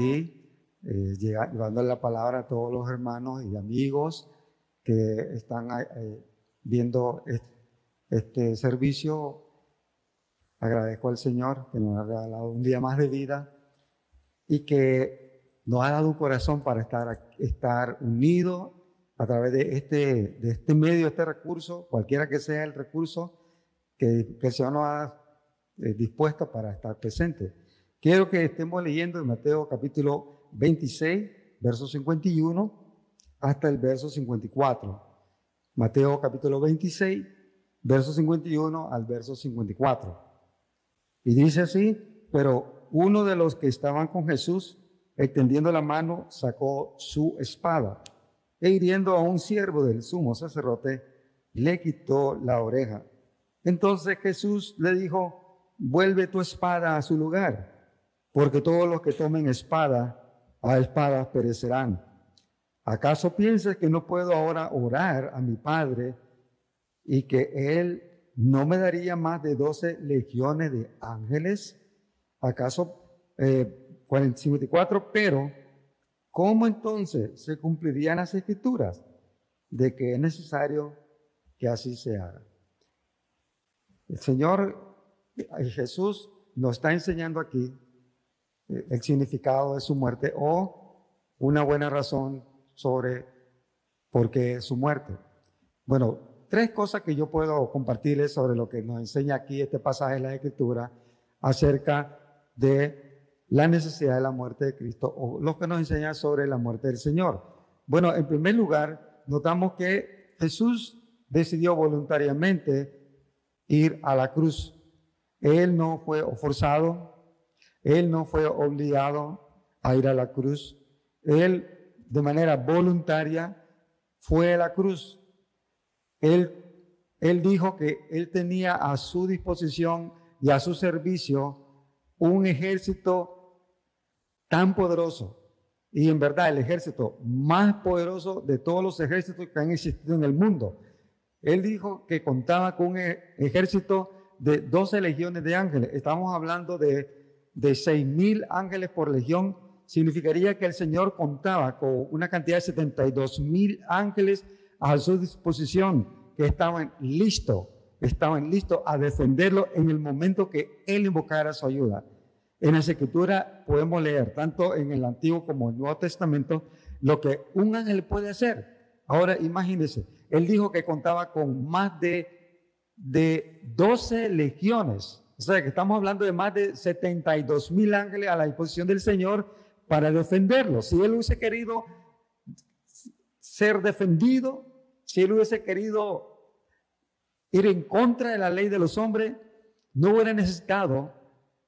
aquí, eh, llevando la palabra a todos los hermanos y amigos que están eh, viendo este servicio. Agradezco al Señor que nos ha regalado un día más de vida y que nos ha dado un corazón para estar, estar unidos a través de este, de este medio, este recurso, cualquiera que sea el recurso que, que el Señor nos ha eh, dispuesto para estar presente. Quiero que estemos leyendo en Mateo capítulo 26, verso 51 hasta el verso 54. Mateo capítulo 26, verso 51 al verso 54. Y dice así, pero uno de los que estaban con Jesús, extendiendo la mano, sacó su espada e hiriendo a un siervo del sumo sacerdote, le quitó la oreja. Entonces Jesús le dijo, vuelve tu espada a su lugar, porque todos los que tomen espada, a espada perecerán. ¿Acaso piensas que no puedo ahora orar a mi Padre y que Él no me daría más de doce legiones de ángeles? ¿Acaso eh, 54? Pero, ¿cómo entonces se cumplirían las escrituras de que es necesario que así se haga? El Señor Jesús nos está enseñando aquí el significado de su muerte o una buena razón sobre por qué su muerte. Bueno, tres cosas que yo puedo compartirles sobre lo que nos enseña aquí este pasaje de la Escritura acerca de la necesidad de la muerte de Cristo o lo que nos enseña sobre la muerte del Señor. Bueno, en primer lugar, notamos que Jesús decidió voluntariamente ir a la cruz. Él no fue forzado, él no fue obligado a ir a la cruz. Él de manera voluntaria fue a la cruz. Él, él dijo que él tenía a su disposición y a su servicio un ejército tan poderoso. Y en verdad el ejército más poderoso de todos los ejércitos que han existido en el mundo. Él dijo que contaba con un ejército de 12 legiones de ángeles. Estamos hablando de, de 6 mil ángeles por legión significaría que el Señor contaba con una cantidad de 72 mil ángeles a su disposición que estaban listos, estaban listos a defenderlo en el momento que Él invocara su ayuda. En la Escritura podemos leer, tanto en el Antiguo como en el Nuevo Testamento, lo que un ángel puede hacer. Ahora imagínense, Él dijo que contaba con más de, de 12 legiones. O sea, que estamos hablando de más de 72 mil ángeles a la disposición del Señor para defenderlo. Si él hubiese querido ser defendido, si él hubiese querido ir en contra de la ley de los hombres, no hubiera necesitado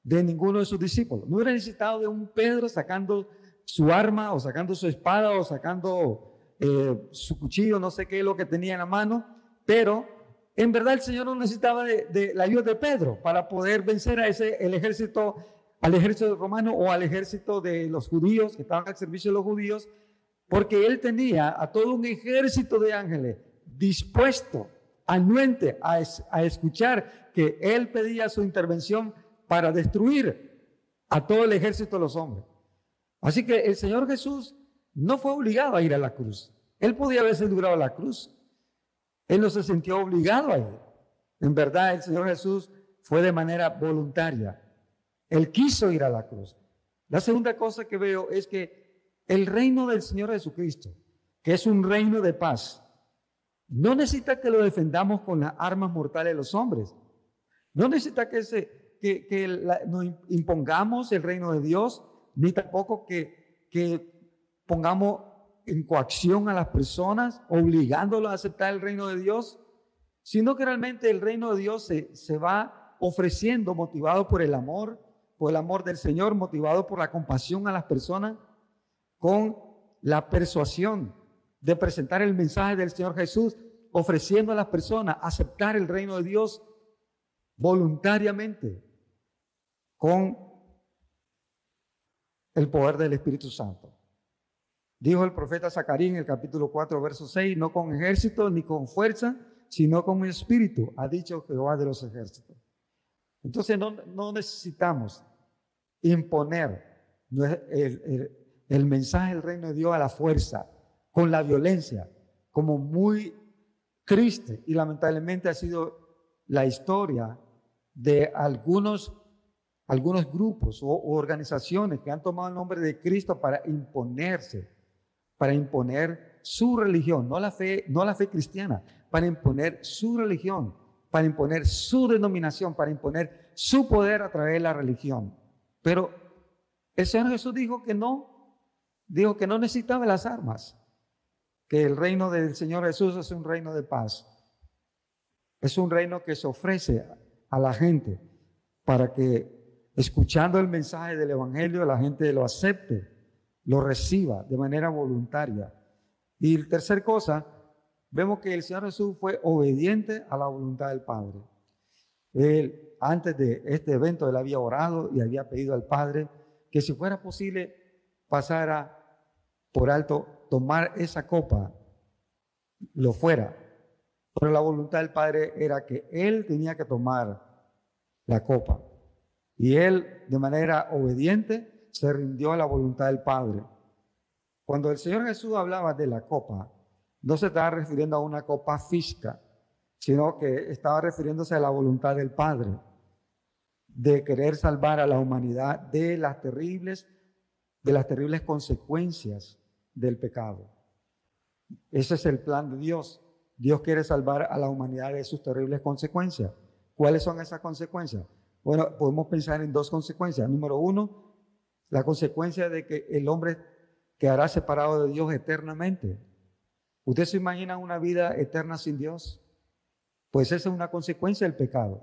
de ninguno de sus discípulos. No hubiera necesitado de un Pedro sacando su arma o sacando su espada o sacando eh, su cuchillo, no sé qué es lo que tenía en la mano, pero en verdad el Señor no necesitaba de, la ayuda de Pedro para poder vencer a ese el ejército al ejército romano o al ejército de los judíos que estaban al servicio de los judíos, porque él tenía a todo un ejército de ángeles dispuesto, anuente a, a escuchar que él pedía su intervención para destruir a todo el ejército de los hombres. Así que el Señor Jesús no fue obligado a ir a la cruz. Él podía haberse a la cruz. Él no se sintió obligado a ir. En verdad, el Señor Jesús fue de manera voluntaria. Él quiso ir a la cruz. La segunda cosa que veo es que el reino del Señor Jesucristo, que es un reino de paz, no necesita que lo defendamos con las armas mortales de los hombres. No necesita que, se, que, nos impongamos el reino de Dios, ni tampoco que, que pongamos en coacción a las personas, obligándolos a aceptar el reino de Dios, sino que realmente el reino de Dios se, se va ofreciendo motivado por el amor, por el amor del Señor, motivado por la compasión a las personas, con la persuasión de presentar el mensaje del Señor Jesús, ofreciendo a las personas aceptar el reino de Dios voluntariamente, con el poder del Espíritu Santo. Dijo el profeta Zacarías en el capítulo 4, verso 6, no con ejército ni con fuerza, sino con espíritu, ha dicho Jehová de los ejércitos. Entonces no, necesitamos imponer el, mensaje del reino de Dios a la fuerza, con la violencia, como muy triste y lamentablemente ha sido la historia de algunos, algunos grupos o, organizaciones que han tomado el nombre de Cristo para imponerse, para imponer su religión, no la fe, no la fe cristiana, para imponer su religión, para imponer su denominación, para imponer su poder a través de la religión. Pero el Señor Jesús dijo que no, dijo que no necesitaba las armas, que el reino del Señor Jesús es un reino de paz. Es un reino que se ofrece a la gente para que escuchando el mensaje del Evangelio la gente lo acepte, lo reciba de manera voluntaria. Y tercer cosa, vemos que el Señor Jesús fue obediente a la voluntad del Padre. Él, antes de este evento, él había orado y había pedido al Padre que si fuera posible pasara por alto, tomar esa copa, lo fuera. Pero la voluntad del Padre era que él tenía que tomar la copa. Y él, de manera obediente, se rindió a la voluntad del Padre. Cuando el Señor Jesús hablaba de la copa, no se estaba refiriendo a una copa física, sino que estaba refiriéndose a la voluntad del Padre de querer salvar a la humanidad de las terribles de las terribles consecuencias del pecado. Ese es el plan de Dios. Dios quiere salvar a la humanidad de sus terribles consecuencias. ¿Cuáles son esas consecuencias? Bueno, podemos pensar en dos consecuencias. Número uno, la consecuencia de que el hombre quedará separado de Dios eternamente. ¿Usted se imagina una vida eterna sin Dios? Pues esa es una consecuencia del pecado.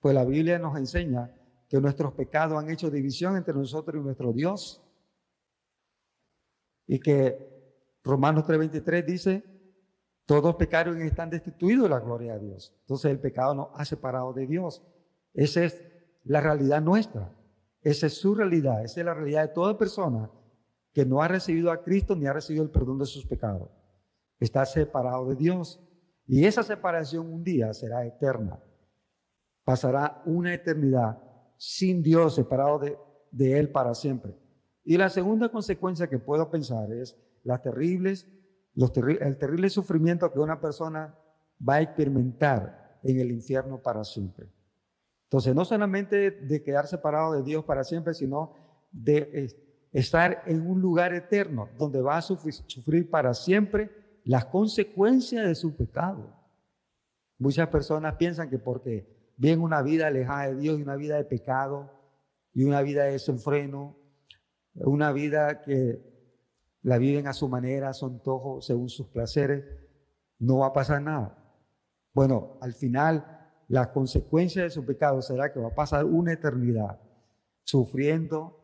Pues la Biblia nos enseña que nuestros pecados han hecho división entre nosotros y nuestro Dios. Y que Romanos 3:23 dice, todos pecaron y están destituidos de la gloria de Dios. Entonces el pecado nos ha separado de Dios. Esa es la realidad nuestra. Esa es su realidad. Esa es la realidad de toda persona que no ha recibido a Cristo ni ha recibido el perdón de sus pecados. Está separado de Dios. Y esa separación un día será eterna. Pasará una eternidad sin Dios, separado de, Él para siempre. Y la segunda consecuencia que puedo pensar es las terribles, el terrible sufrimiento que una persona va a experimentar en el infierno para siempre. Entonces, no solamente de quedar separado de Dios para siempre, sino de estar en un lugar eterno donde va a sufrir para siempre las consecuencias de su pecado. Muchas personas piensan que porque viven una vida alejada de Dios y una vida de pecado y una vida de desenfreno, una vida que la viven a su manera, a su antojo, según sus placeres, no va a pasar nada. Bueno, al final la consecuencia de su pecado será que va a pasar una eternidad sufriendo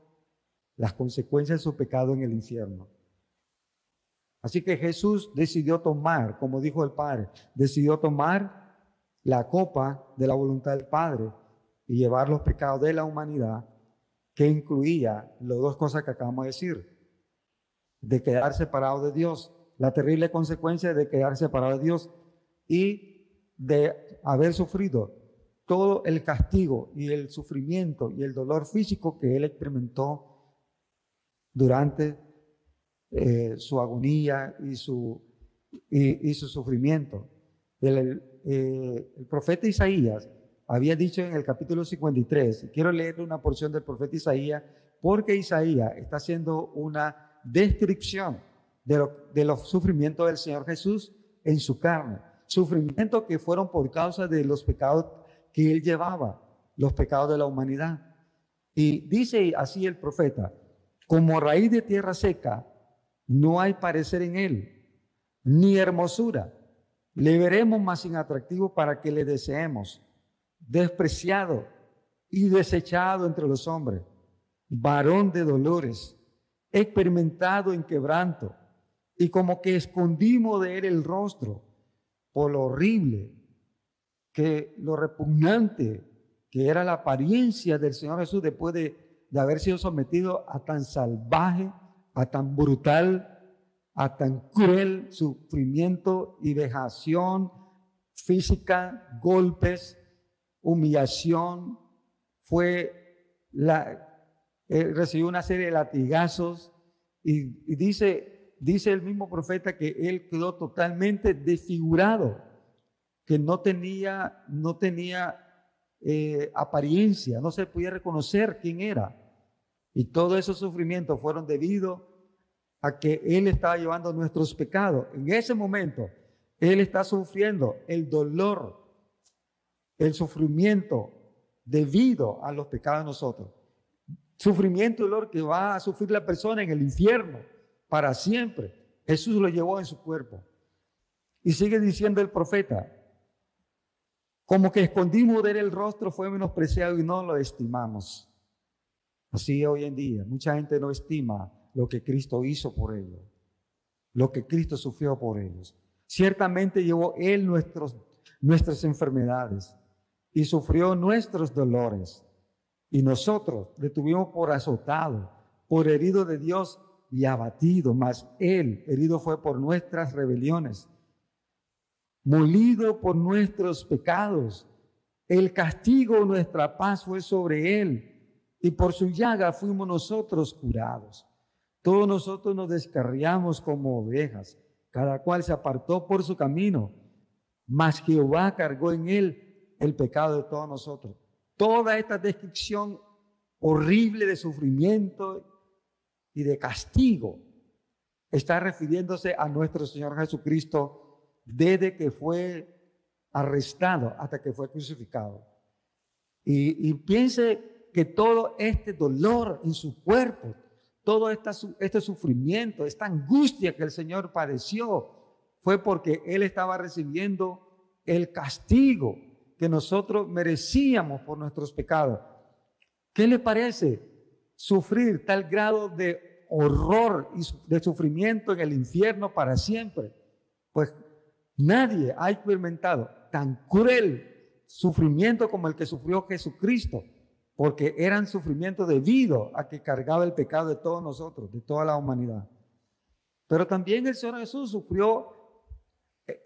las consecuencias de su pecado en el infierno. Así que Jesús decidió tomar, como dijo el Padre, decidió tomar la copa de la voluntad del Padre y llevar los pecados de la humanidad, que incluía las dos cosas que acabamos de decir, de quedar separado de Dios, la terrible consecuencia de quedar separado de Dios y de haber sufrido todo el castigo y el sufrimiento y el dolor físico que él experimentó durante eh, su agonía y su, y, su sufrimiento. El, eh, el, profeta Isaías había dicho en el capítulo 53, quiero leerle una porción del profeta Isaías, porque Isaías está haciendo una descripción de, de los sufrimientos del Señor Jesús en su carne, sufrimientos que fueron por causa de los pecados que él llevaba, los pecados de la humanidad. Y dice así el profeta, como raíz de tierra seca, no hay parecer en él, ni hermosura. Le veremos más inatractivo para que le deseemos, despreciado y desechado entre los hombres, varón de dolores, experimentado en quebranto, y como que escondimos de él el rostro por lo horrible, que lo repugnante que era la apariencia del Señor Jesús después de, haber sido sometido a tan salvaje a tan brutal, a tan cruel sufrimiento y vejación física, golpes, humillación, fue la, eh, recibió una serie de latigazos y, dice, dice el mismo profeta que él quedó totalmente desfigurado, que no tenía, no tenía eh, apariencia, no se podía reconocer quién era. Y todos esos sufrimientos fueron debido a que Él estaba llevando nuestros pecados. En ese momento, Él está sufriendo el dolor, el sufrimiento debido a los pecados de nosotros. Sufrimiento y dolor que va a sufrir la persona en el infierno para siempre. Jesús lo llevó en su cuerpo. Y sigue diciendo el profeta, como que escondimos de él el rostro, fue menospreciado y no lo estimamos. Así hoy en día, mucha gente no estima lo que Cristo hizo por ellos, lo que Cristo sufrió por ellos. Ciertamente llevó Él nuestros, nuestras enfermedades y sufrió nuestros dolores. Y nosotros le tuvimos por azotado, por herido de Dios y abatido, mas Él herido fue por nuestras rebeliones molido por nuestros pecados. El castigo, nuestra paz fue sobre él, y por su llaga fuimos nosotros curados. Todos nosotros nos descarriamos como ovejas, cada cual se apartó por su camino, mas Jehová cargó en él el pecado de todos nosotros. Toda esta descripción horrible de sufrimiento y de castigo está refiriéndose a nuestro Señor Jesucristo desde que fue arrestado hasta que fue crucificado. Y, piense que todo este dolor en su cuerpo, todo este sufrimiento, esta angustia que el Señor padeció, fue porque Él estaba recibiendo el castigo que nosotros merecíamos por nuestros pecados. ¿Qué le parece sufrir tal grado de horror y de sufrimiento en el infierno para siempre? Pues Nadie ha experimentado tan cruel sufrimiento como el que sufrió Jesucristo, porque eran sufrimientos debido a que cargaba el pecado de todos nosotros, de toda la humanidad. Pero también el Señor Jesús sufrió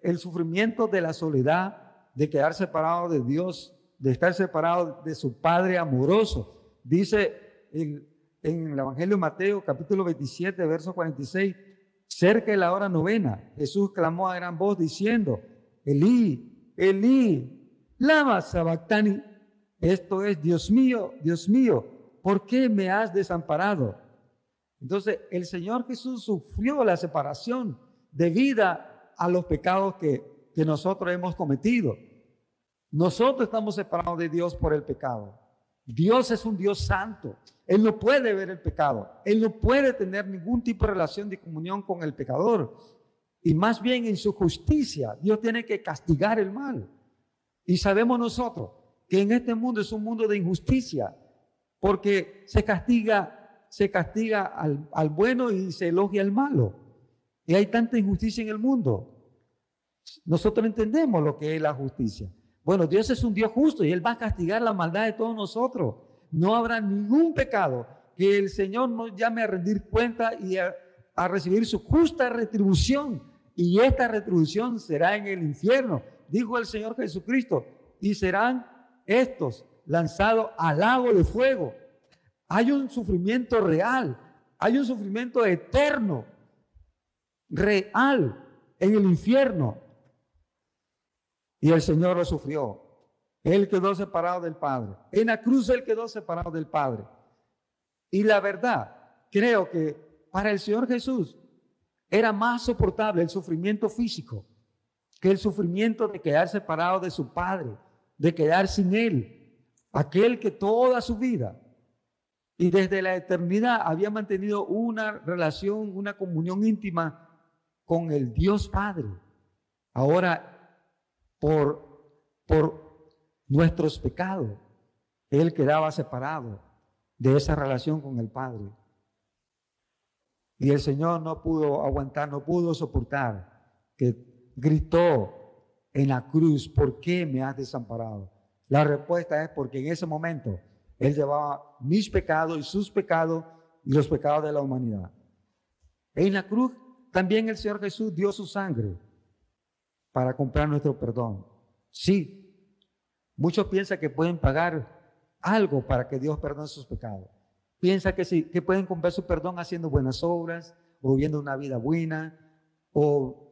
el sufrimiento de la soledad, de quedar separado de Dios, de estar separado de su Padre amoroso. Dice en, el Evangelio de Mateo capítulo 27, verso 46, Cerca de la hora novena, Jesús clamó a gran voz diciendo, Elí, Elí, lama sabactani. Esto es, Dios mío, Dios mío, ¿por qué me has desamparado? Entonces, el Señor Jesús sufrió la separación debida a los pecados que, que nosotros hemos cometido. Nosotros estamos separados de Dios por el pecado. Dios es un Dios santo. Él no puede ver el pecado. Él no puede tener ningún tipo de relación de comunión con el pecador. Y más bien en su justicia, Dios tiene que castigar el mal. Y sabemos nosotros que en este mundo es un mundo de injusticia, porque se castiga, se castiga al, al bueno y se elogia al malo. Y hay tanta injusticia en el mundo. Nosotros entendemos lo que es la justicia. Bueno, Dios es un Dios justo y Él va a castigar la maldad de todos nosotros. No habrá ningún pecado que el Señor nos llame a rendir cuenta y a, recibir su justa retribución. Y esta retribución será en el infierno, dijo el Señor Jesucristo. Y serán estos lanzados al lago de fuego. Hay un sufrimiento real, hay un sufrimiento eterno, real en el infierno. Y el Señor lo sufrió. Él quedó separado del Padre. En la cruz Él quedó separado del Padre. Y la verdad, creo que para el Señor Jesús era más soportable el sufrimiento físico que el sufrimiento de quedar separado de su Padre, de quedar sin Él, aquel que toda su vida y desde la eternidad había mantenido una relación, una comunión íntima con el Dios Padre. Ahora por, por nuestros pecados. Él quedaba separado de esa relación con el Padre. Y el Señor no pudo aguantar, no pudo soportar, que gritó en la cruz, ¿por qué me has desamparado? La respuesta es porque en ese momento Él llevaba mis pecados y sus pecados y los pecados de la humanidad. En la cruz también el Señor Jesús dio su sangre para comprar nuestro perdón. Sí, muchos piensan que pueden pagar algo para que Dios perdone sus pecados. piensa que, sí, que pueden comprar su perdón haciendo buenas obras, o viviendo una vida buena, o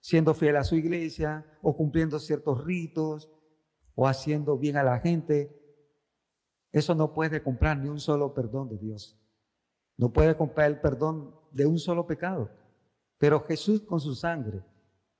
siendo fiel a su iglesia, o cumpliendo ciertos ritos, o haciendo bien a la gente. Eso no puede comprar ni un solo perdón de Dios. No puede comprar el perdón de un solo pecado. Pero Jesús con su sangre,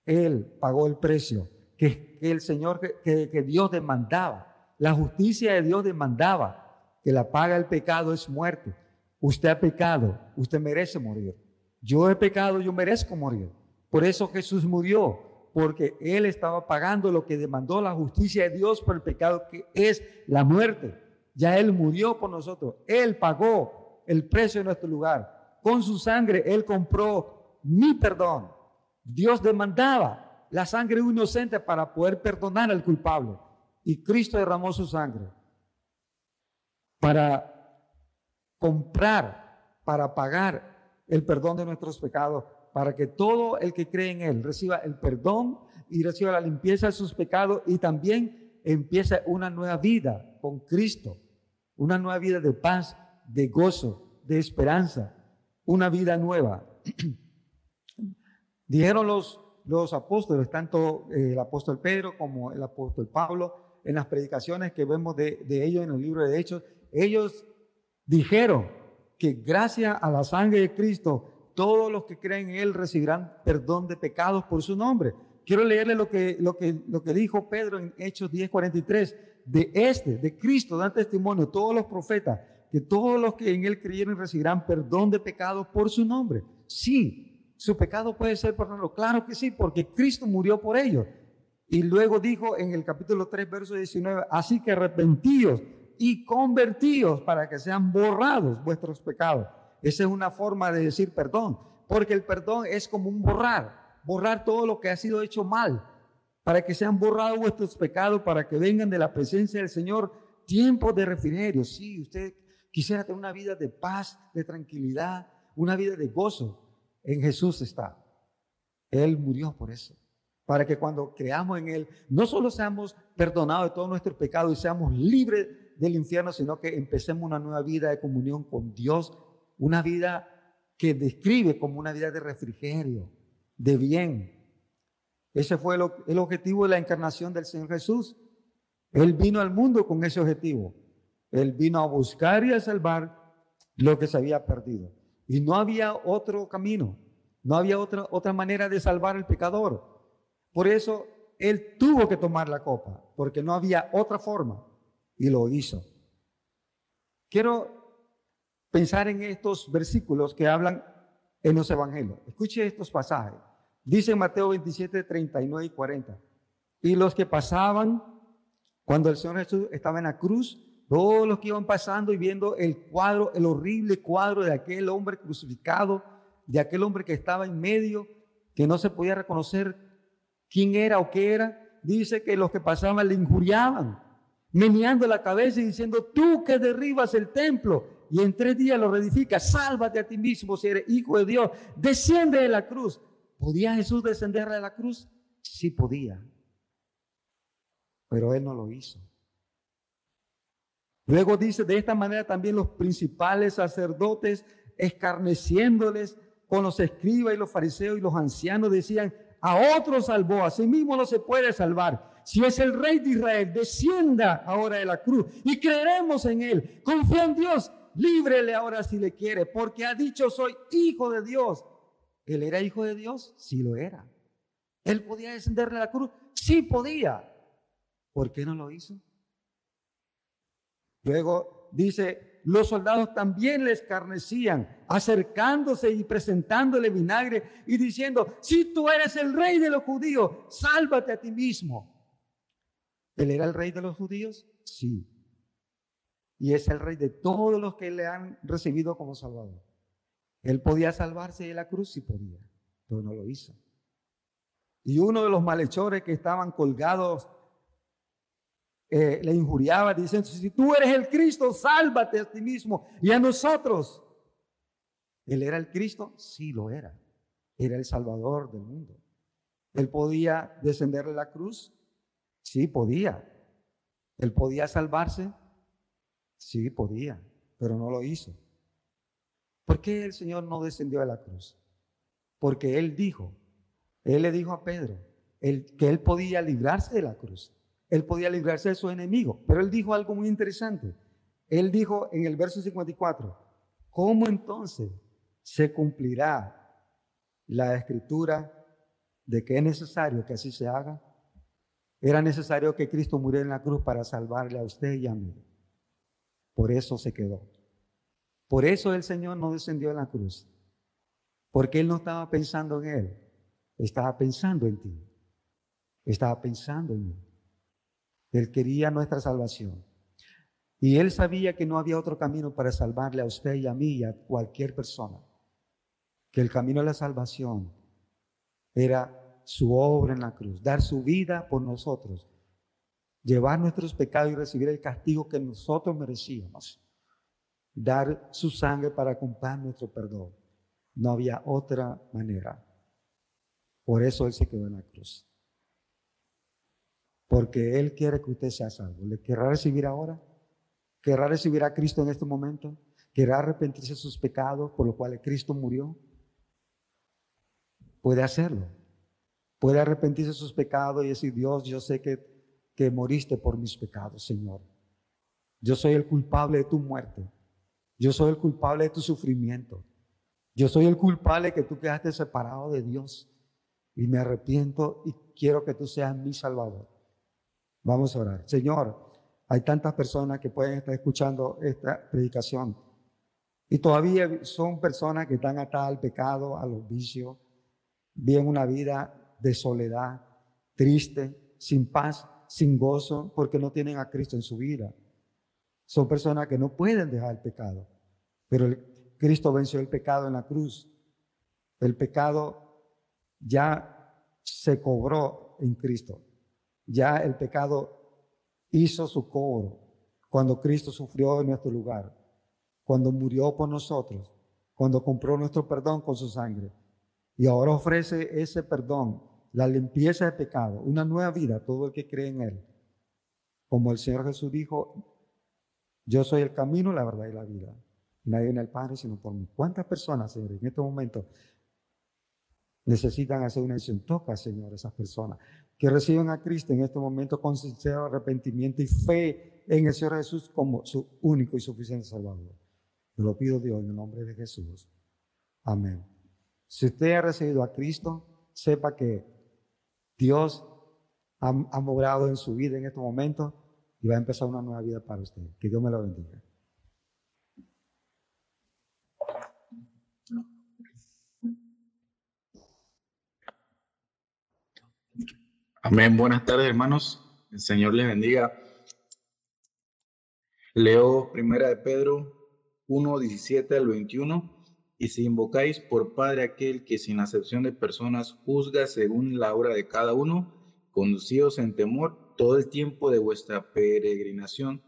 Él pagó el precio que, el Señor, que, Dios demandaba. La justicia de Dios demandaba que la paga del pecado es muerte. Usted ha pecado, usted merece morir. Yo he pecado, yo merezco morir. Por eso Jesús murió, porque Él estaba pagando lo que demandó la justicia de Dios por el pecado que es la muerte. Ya Él murió por nosotros. Él pagó el precio de nuestro lugar. Con su sangre Él compró mi perdón. Dios demandaba la sangre inocente para poder perdonar al culpable. Y Cristo derramó su sangre para comprar, para pagar el perdón de nuestros pecados para que todo el que cree en Él reciba el perdón y reciba la limpieza de sus pecados y también empiece una nueva vida con Cristo, una nueva vida de paz, de gozo, de esperanza, una vida nueva. Dijeron los, los apóstoles, tanto eh, el apóstol Pedro como el apóstol Pablo, en las predicaciones que vemos de, de ellos en el libro de Hechos, ellos dijeron que gracias a la sangre de Cristo todos los que creen en Él recibirán perdón de pecados por su nombre. Quiero leerle lo que, lo que, lo que dijo Pedro en Hechos 10:43. De este, de Cristo, dan testimonio todos los profetas, que todos los que en Él creyeron recibirán perdón de pecados por su nombre. Sí, su pecado puede ser perdonado. Claro que sí, porque Cristo murió por ellos. Y luego dijo en el capítulo 3, verso 19, así que arrepentíos y convertíos para que sean borrados vuestros pecados esa es una forma de decir perdón, porque el perdón es como un borrar, borrar todo lo que ha sido hecho mal, para que sean borrados vuestros pecados, para que vengan de la presencia del Señor tiempos de refrigerio. Si usted quisiera tener una vida de paz, de tranquilidad, una vida de gozo, en Jesús está. Él murió por eso, para que cuando creamos en Él, no solo seamos perdonados de todos nuestros pecados y seamos libres del infierno, sino que empecemos una nueva vida de comunión con Dios una vida que describe como una vida de refrigerio, de bien. Ese fue el, objetivo de la encarnación del Señor Jesús. Él vino al mundo con ese objetivo. Él vino a buscar y a salvar lo que se había perdido. Y no había otro camino, no había otra, otra manera de salvar al pecador. Por eso Él tuvo que tomar la copa, porque no había otra forma. Y lo hizo. Quiero pensar en estos versículos que hablan en los evangelios. Escuche estos pasajes. Dice Mateo 27, 39 y 40. Y los que pasaban, cuando el Señor Jesús estaba en la cruz, todos los que iban pasando y viendo el cuadro, el horrible cuadro de aquel hombre crucificado, de aquel hombre que estaba en medio, que no se podía reconocer quién era o qué era, dice que los que pasaban le injuriaban, meneando la cabeza y diciendo, tú que derribas el templo y en tres días lo reedifica. Sálvate a ti mismo si eres hijo de Dios. Desciende de la cruz. ¿Podía Jesús descender de la cruz? Sí podía. Pero él no lo hizo. Luego dice, de esta manera también los principales sacerdotes, escarneciéndoles con los escribas y los fariseos y los ancianos, decían, a otro salvó, a sí mismo no se puede salvar. Si es el rey de Israel, descienda ahora de la cruz y creeremos en él. Confía en Dios líbrele ahora si le quiere, porque ha dicho soy hijo de Dios. ¿Él era hijo de Dios? Sí lo era. ¿Él podía descenderle a la cruz? Sí podía. ¿Por qué no lo hizo? Luego dice, los soldados también le escarnecían, acercándose y presentándole vinagre y diciendo, si tú eres el rey de los judíos, sálvate a ti mismo. ¿Él era el rey de los judíos? Sí y es el rey de todos los que le han recibido como Salvador. Él podía salvarse de la cruz, sí podía, pero no lo hizo. Y uno de los malhechores que estaban colgados eh, le injuriaba diciendo, si tú eres el Cristo, sálvate a ti mismo y a nosotros. ¿Él era el Cristo? Sí lo era. Era el Salvador del mundo. ¿Él podía descender de la cruz? Sí, podía. ¿Él podía salvarse? Sí, podía, pero no lo hizo. ¿Por qué el Señor no descendió a la cruz? Porque Él dijo, Él le dijo a Pedro que Él podía librarse de la cruz. Él podía librarse de su enemigo. Pero Él dijo algo muy interesante. Él dijo en el verso 54, ¿cómo entonces se cumplirá la escritura de que es necesario que así se haga? Era necesario que Cristo muriera en la cruz para salvarle a usted y a mí. Por eso se quedó. Por eso el Señor no descendió en la cruz. Porque Él no estaba pensando en Él. Estaba pensando en ti. Estaba pensando en mí. Él quería nuestra salvación. Y Él sabía que no había otro camino para salvarle a usted y a mí y a cualquier persona. Que el camino de la salvación era su obra en la cruz, dar su vida por nosotros, llevar nuestros pecados y recibir el castigo que nosotros merecíamos, dar su sangre para comprar nuestro perdón. No había otra manera. Por eso Él se quedó en la cruz. Porque Él quiere que usted sea salvo. ¿Le querrá recibir ahora? ¿Querrá recibir a Cristo en este momento? ¿Querrá arrepentirse de sus pecados por los cuales Cristo murió? Puede hacerlo. Puede arrepentirse de sus pecados y decir, Dios, yo sé que, que moriste por mis pecados, Señor. Yo soy el culpable de tu muerte. Yo soy el culpable de tu sufrimiento. Yo soy el culpable que tú quedaste separado de Dios. Y me arrepiento y quiero que tú seas mi Salvador. Vamos a orar. Señor, hay tantas personas que pueden estar escuchando esta predicación y todavía son personas que están atadas al pecado, a los vicios, viven una vida de soledad, triste, sin paz, sin gozo, porque no tienen a Cristo en su vida. Son personas que no pueden dejar el pecado, pero Cristo venció el pecado en la cruz. El pecado ya se cobró en Cristo. Ya el pecado hizo su cobro cuando Cristo sufrió en nuestro lugar, cuando murió por nosotros, cuando compró nuestro perdón con su sangre. Y ahora ofrece ese perdón la limpieza de pecado, una nueva vida a todo el que cree en Él. Como el Señor Jesús dijo, yo soy el camino, la verdad y la vida. Nadie viene al Padre sino por mí. ¿Cuántas personas, Señor, en este momento necesitan hacer una decisión? Toca, Señor, esas personas que reciben a Cristo en este momento con sincero arrepentimiento y fe en el Señor Jesús como su único y suficiente Salvador. Te lo pido Dios en el nombre de Jesús. Amén. Si usted ha recibido a Cristo, sepa que Dios ha, ha en su vida en este momento y va a empezar una nueva vida para usted. Que Dios me lo bendiga. Amén. Buenas tardes, hermanos. El Señor les bendiga. Leo primera de Pedro 1, 17 al 21. Y si invocáis por Padre aquel que sin acepción de personas juzga según la obra de cada uno, conducíos en temor todo el tiempo de vuestra peregrinación,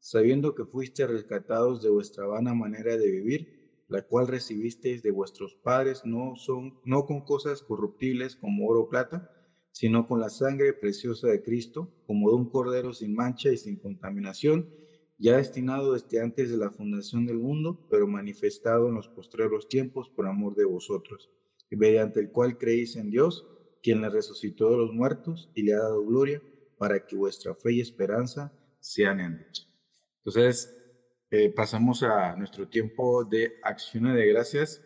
sabiendo que fuiste rescatados de vuestra vana manera de vivir, la cual recibisteis de vuestros padres, no, son, no con cosas corruptibles como oro o plata, sino con la sangre preciosa de Cristo, como de un cordero sin mancha y sin contaminación, ya destinado desde antes de la fundación del mundo, pero manifestado en los postreros tiempos por amor de vosotros, y mediante el cual creéis en Dios, quien le resucitó de los muertos y le ha dado gloria, para que vuestra fe y esperanza sean en Dios. Entonces, eh, pasamos a nuestro tiempo de acciones de gracias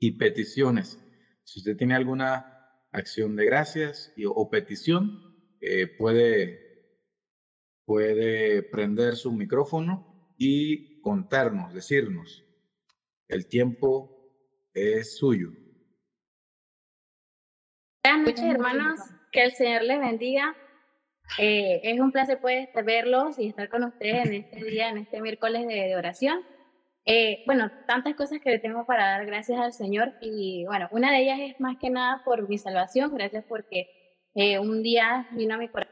y peticiones. Si usted tiene alguna acción de gracias o petición, eh, puede puede prender su micrófono y contarnos, decirnos. El tiempo es suyo. Buenas noches, hermanos. Que el Señor les bendiga. Eh, es un placer pues, verlos y estar con ustedes en este día, en este miércoles de, oración. Eh, bueno, tantas cosas que le tengo para dar gracias al Señor y bueno, una de ellas es más que nada por mi salvación. Gracias porque eh, un día vino a mi corazón